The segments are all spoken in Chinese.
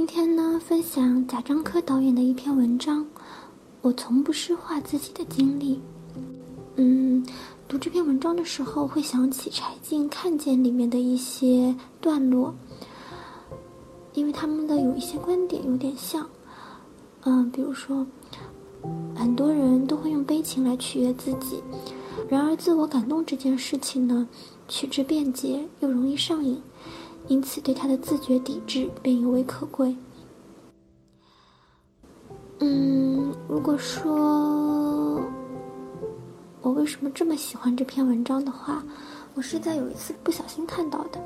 今天呢，分享贾樟柯导演的一篇文章。我从不诗化自己的经历。嗯，读这篇文章的时候，会想起柴静《看见》里面的一些段落，因为他们的有一些观点有点像。嗯，比如说，很多人都会用悲情来取悦自己，然而自我感动这件事情呢，取之便捷又容易上瘾。因此，对他的自觉抵制便尤为可贵。嗯，如果说我为什么这么喜欢这篇文章的话，我是在有一次不小心看到的，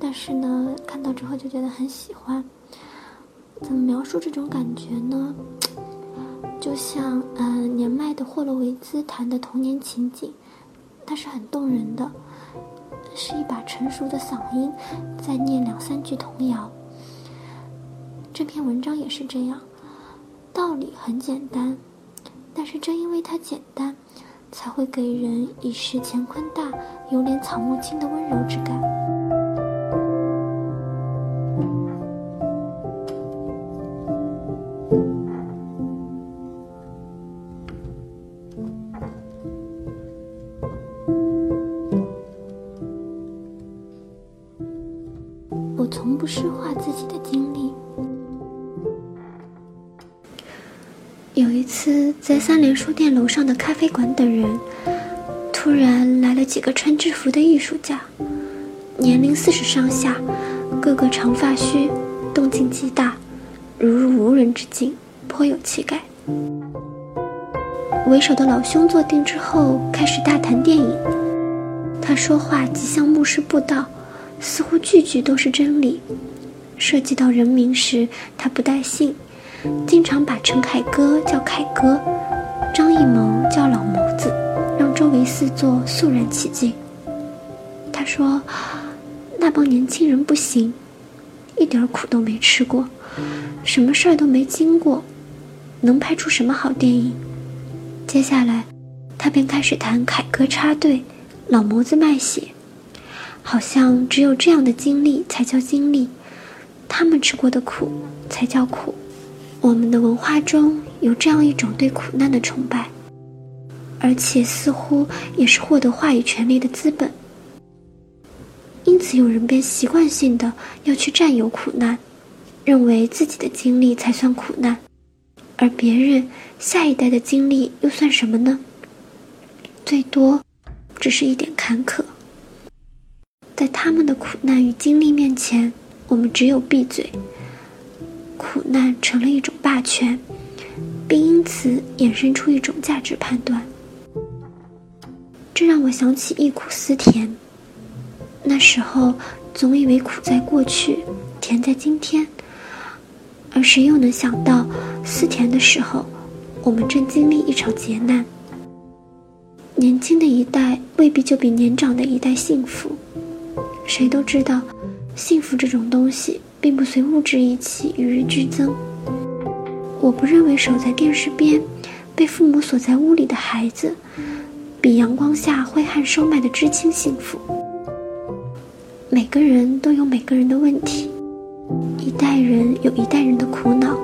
但是呢，看到之后就觉得很喜欢。怎么描述这种感觉呢？就像嗯，年迈的霍洛维兹谈的童年情景，它是很动人的。是一把成熟的嗓音，在念两三句童谣。这篇文章也是这样，道理很简单，但是正因为它简单，才会给人以时乾坤大，有点草木青的温柔之感。从不诗化自己的经历。有一次，在三联书店楼上的咖啡馆等人，突然来了几个穿制服的艺术家，年龄四十上下，个个长发须，动静极大，如入无人之境，颇有气概。为首的老兄坐定之后，开始大谈电影。他说话极像牧师布道。似乎句句都是真理。涉及到人名时，他不带姓，经常把陈凯歌叫凯哥，张艺谋叫老谋子，让周围四座肃然起敬。他说：“那帮年轻人不行，一点苦都没吃过，什么事儿都没经过，能拍出什么好电影？”接下来，他便开始谈凯歌插队，老谋子卖血。好像只有这样的经历才叫经历，他们吃过的苦才叫苦。我们的文化中有这样一种对苦难的崇拜，而且似乎也是获得话语权利的资本。因此，有人便习惯性的要去占有苦难，认为自己的经历才算苦难，而别人下一代的经历又算什么呢？最多，只是一点坎坷。在他们的苦难与经历面前，我们只有闭嘴。苦难成了一种霸权，并因此衍生出一种价值判断。这让我想起忆苦思甜。那时候总以为苦在过去，甜在今天，而谁又能想到，思甜的时候，我们正经历一场劫难。年轻的一代未必就比年长的一代幸福。谁都知道，幸福这种东西并不随物质一起与日俱增。我不认为守在电视边，被父母锁在屋里的孩子，比阳光下挥汗收麦的知青幸福。每个人都有每个人的问题，一代人有一代人的苦恼，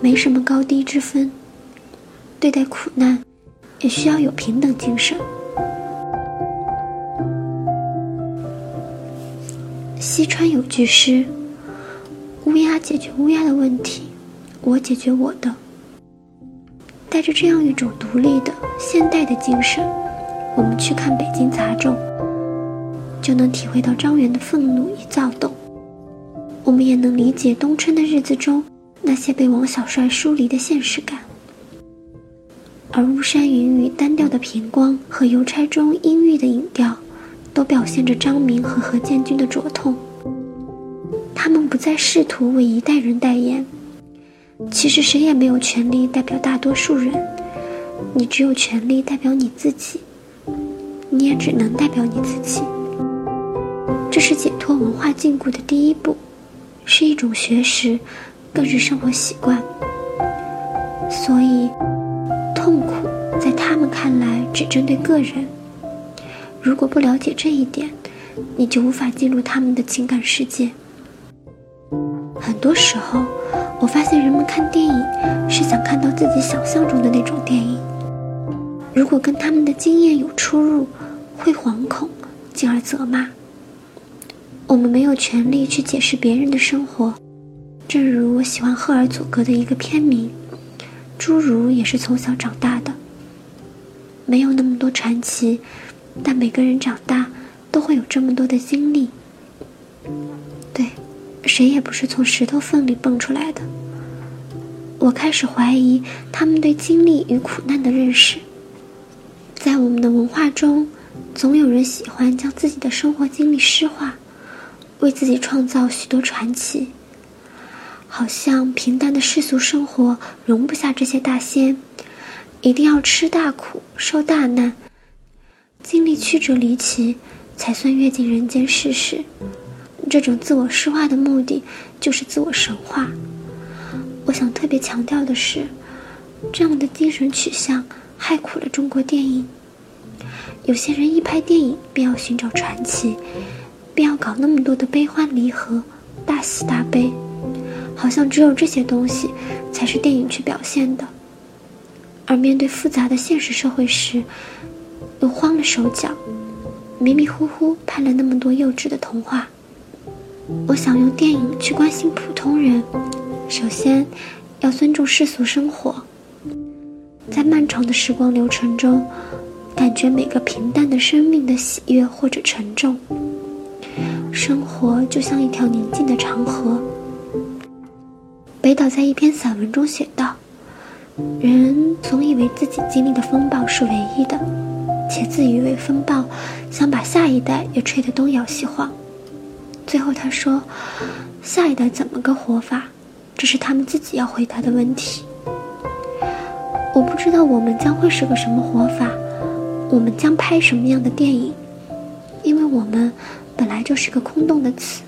没什么高低之分。对待苦难，也需要有平等精神。西川有句诗：“乌鸦解决乌鸦的问题，我解决我的。”带着这样一种独立的现代的精神，我们去看北京杂种，就能体会到张元的愤怒与躁动。我们也能理解冬春的日子中那些被王小帅疏离的现实感。而巫山云雨单调的平光和邮差中阴郁的影调。都表现着张明和何建军的灼痛。他们不再试图为一代人代言，其实谁也没有权利代表大多数人，你只有权利代表你自己，你也只能代表你自己。这是解脱文化禁锢的第一步，是一种学识，更是生活习惯。所以，痛苦在他们看来只针对个人。如果不了解这一点，你就无法进入他们的情感世界。很多时候，我发现人们看电影是想看到自己想象中的那种电影。如果跟他们的经验有出入，会惶恐，进而责骂。我们没有权利去解释别人的生活，正如我喜欢赫尔佐格的一个片名，《侏儒也是从小长大的》。没有那么多传奇，但每个人长大都会有这么多的经历。对，谁也不是从石头缝里蹦出来的。我开始怀疑他们对经历与苦难的认识。在我们的文化中，总有人喜欢将自己的生活经历诗化，为自己创造许多传奇。好像平淡的世俗生活容不下这些大仙，一定要吃大苦、受大难，经历曲折离奇，才算阅尽人间世事。这种自我诗化的目的，就是自我神化。我想特别强调的是，这样的精神取向。害苦了中国电影。有些人一拍电影便要寻找传奇，便要搞那么多的悲欢离合、大喜大悲，好像只有这些东西才是电影去表现的。而面对复杂的现实社会时，又慌了手脚，迷迷糊糊拍了那么多幼稚的童话。我想用电影去关心普通人，首先要尊重世俗生活。在漫长的时光流程中，感觉每个平淡的生命的喜悦或者沉重。生活就像一条宁静的长河。北岛在一篇散文中写道：“人总以为自己经历的风暴是唯一的，且自以为风暴想把下一代也吹得东摇西晃。”最后他说：“下一代怎么个活法？这是他们自己要回答的问题。”我不知道我们将会是个什么活法，我们将拍什么样的电影，因为我们本来就是个空洞的词。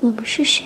我们是谁？